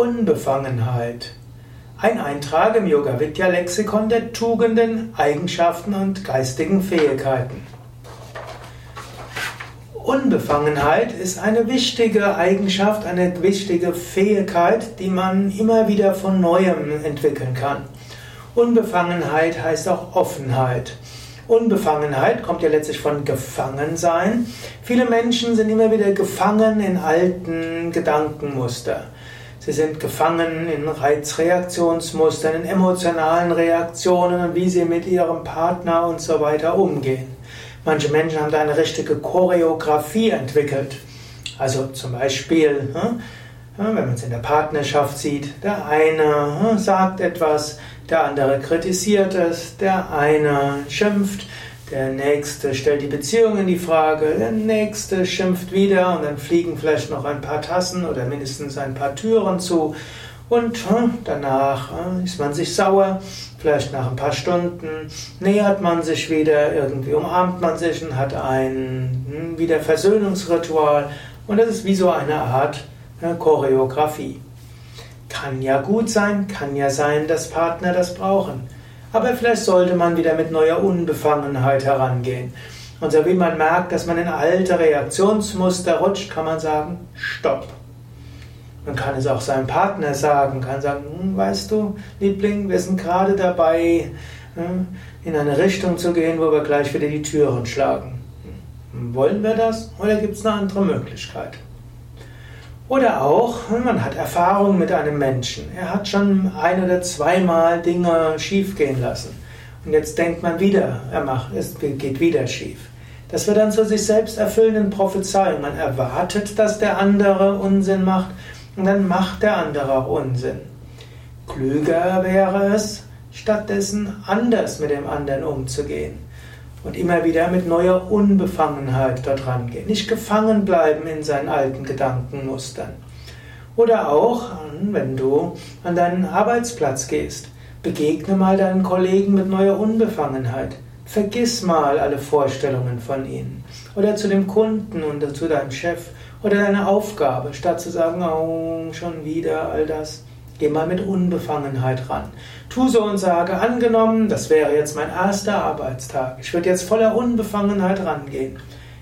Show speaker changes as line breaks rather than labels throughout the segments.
Unbefangenheit. Ein Eintrag im Yoga Vidya Lexikon der Tugenden, Eigenschaften und geistigen Fähigkeiten. Unbefangenheit ist eine wichtige Eigenschaft, eine wichtige Fähigkeit, die man immer wieder von neuem entwickeln kann. Unbefangenheit heißt auch Offenheit. Unbefangenheit kommt ja letztlich von Gefangensein. Viele Menschen sind immer wieder gefangen in alten Gedankenmuster. Sie sind gefangen in Reizreaktionsmustern, in emotionalen Reaktionen und wie sie mit ihrem Partner und so weiter umgehen. Manche Menschen haben da eine richtige Choreografie entwickelt. Also zum Beispiel, hm, wenn man es in der Partnerschaft sieht, der eine hm, sagt etwas, der andere kritisiert es, der eine schimpft, der nächste stellt die Beziehung in die Frage, der nächste schimpft wieder und dann fliegen vielleicht noch ein paar Tassen oder mindestens ein paar Türen zu und hm, danach hm, ist man sich sauer, vielleicht nach ein paar Stunden nähert man sich wieder, irgendwie umarmt man sich und hat ein hm, Wiederversöhnungsritual und das ist wie so eine Art Choreografie. Kann ja gut sein, kann ja sein, dass Partner das brauchen. Aber vielleicht sollte man wieder mit neuer Unbefangenheit herangehen. Und so wie man merkt, dass man in alte Reaktionsmuster rutscht, kann man sagen, stopp. Man kann es auch seinem Partner sagen, kann sagen, hm, weißt du, Liebling, wir sind gerade dabei, hm, in eine Richtung zu gehen, wo wir gleich wieder die Türen schlagen. Hm, wollen wir das oder gibt es eine andere Möglichkeit? Oder auch, man hat Erfahrung mit einem Menschen. Er hat schon ein oder zweimal Dinge schiefgehen lassen. Und jetzt denkt man wieder, er macht, es geht wieder schief. Das wird dann zu sich selbst erfüllenden Prophezeiung. Man erwartet, dass der andere Unsinn macht und dann macht der andere auch Unsinn. Klüger wäre es, stattdessen anders mit dem anderen umzugehen und immer wieder mit neuer Unbefangenheit dort rangehen. Nicht gefangen bleiben in seinen alten Gedankenmustern. Oder auch, wenn du an deinen Arbeitsplatz gehst, begegne mal deinen Kollegen mit neuer Unbefangenheit. Vergiss mal alle Vorstellungen von ihnen. Oder zu dem Kunden und zu deinem Chef oder deine Aufgabe, statt zu sagen, oh, schon wieder all das. Geh mal mit Unbefangenheit ran. Tu so und sage, angenommen, das wäre jetzt mein erster Arbeitstag. Ich würde jetzt voller Unbefangenheit rangehen.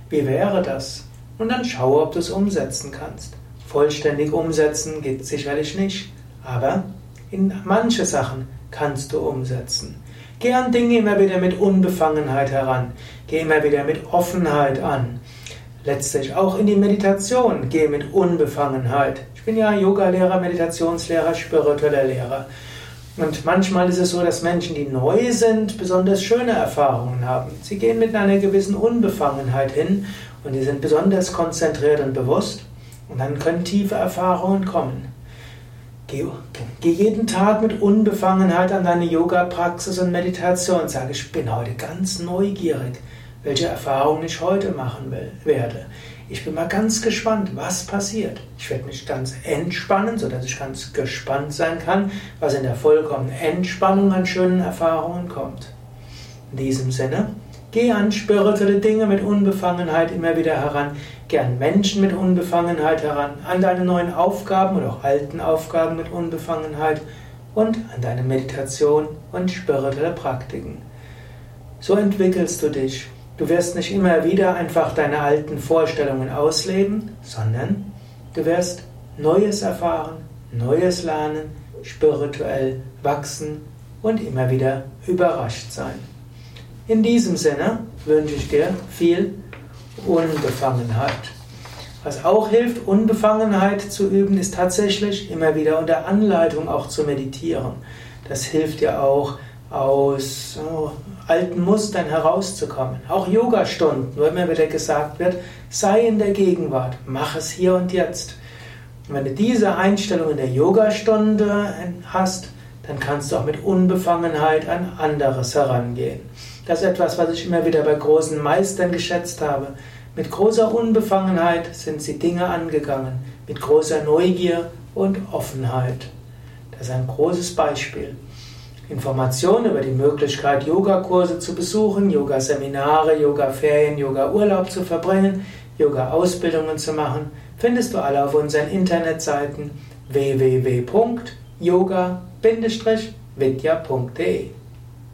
Wie wäre das? Und dann schaue, ob du es umsetzen kannst. Vollständig umsetzen geht sicherlich nicht, aber in manche Sachen kannst du umsetzen. Geh an Dinge immer wieder mit Unbefangenheit heran. Geh immer wieder mit Offenheit an. Letztlich auch in die Meditation geh mit Unbefangenheit bin ja Yoga-Lehrer, Meditationslehrer, spiritueller Lehrer. Und manchmal ist es so, dass Menschen, die neu sind, besonders schöne Erfahrungen haben. Sie gehen mit einer gewissen Unbefangenheit hin und die sind besonders konzentriert und bewusst und dann können tiefe Erfahrungen kommen. Geh, geh jeden Tag mit Unbefangenheit an deine Yoga-Praxis und Meditation. Sage, ich bin heute ganz neugierig, welche Erfahrungen ich heute machen will, werde. Ich bin mal ganz gespannt, was passiert. Ich werde mich ganz entspannen, sodass ich ganz gespannt sein kann, was in der vollkommenen Entspannung an schönen Erfahrungen kommt. In diesem Sinne, geh an spirituelle Dinge mit Unbefangenheit immer wieder heran, geh an Menschen mit Unbefangenheit heran, an deine neuen Aufgaben oder auch alten Aufgaben mit Unbefangenheit und an deine Meditation und spirituelle Praktiken. So entwickelst du dich Du wirst nicht immer wieder einfach deine alten Vorstellungen ausleben, sondern du wirst Neues erfahren, Neues lernen, spirituell wachsen und immer wieder überrascht sein. In diesem Sinne wünsche ich dir viel Unbefangenheit. Was auch hilft, Unbefangenheit zu üben, ist tatsächlich immer wieder unter Anleitung auch zu meditieren. Das hilft dir auch, aus so, alten Mustern herauszukommen. Auch Yogastunden, wo immer wieder gesagt wird, sei in der Gegenwart, mach es hier und jetzt. Und wenn du diese Einstellung in der Yogastunde hast, dann kannst du auch mit Unbefangenheit an anderes herangehen. Das ist etwas, was ich immer wieder bei großen Meistern geschätzt habe. Mit großer Unbefangenheit sind sie Dinge angegangen, mit großer Neugier und Offenheit. Das ist ein großes Beispiel. Informationen über die Möglichkeit, Yogakurse zu besuchen, Yoga-Seminare, Yoga-Ferien, Yoga-Urlaub zu verbringen, Yoga-Ausbildungen zu machen, findest du alle auf unseren Internetseiten www.yoga-vidya.de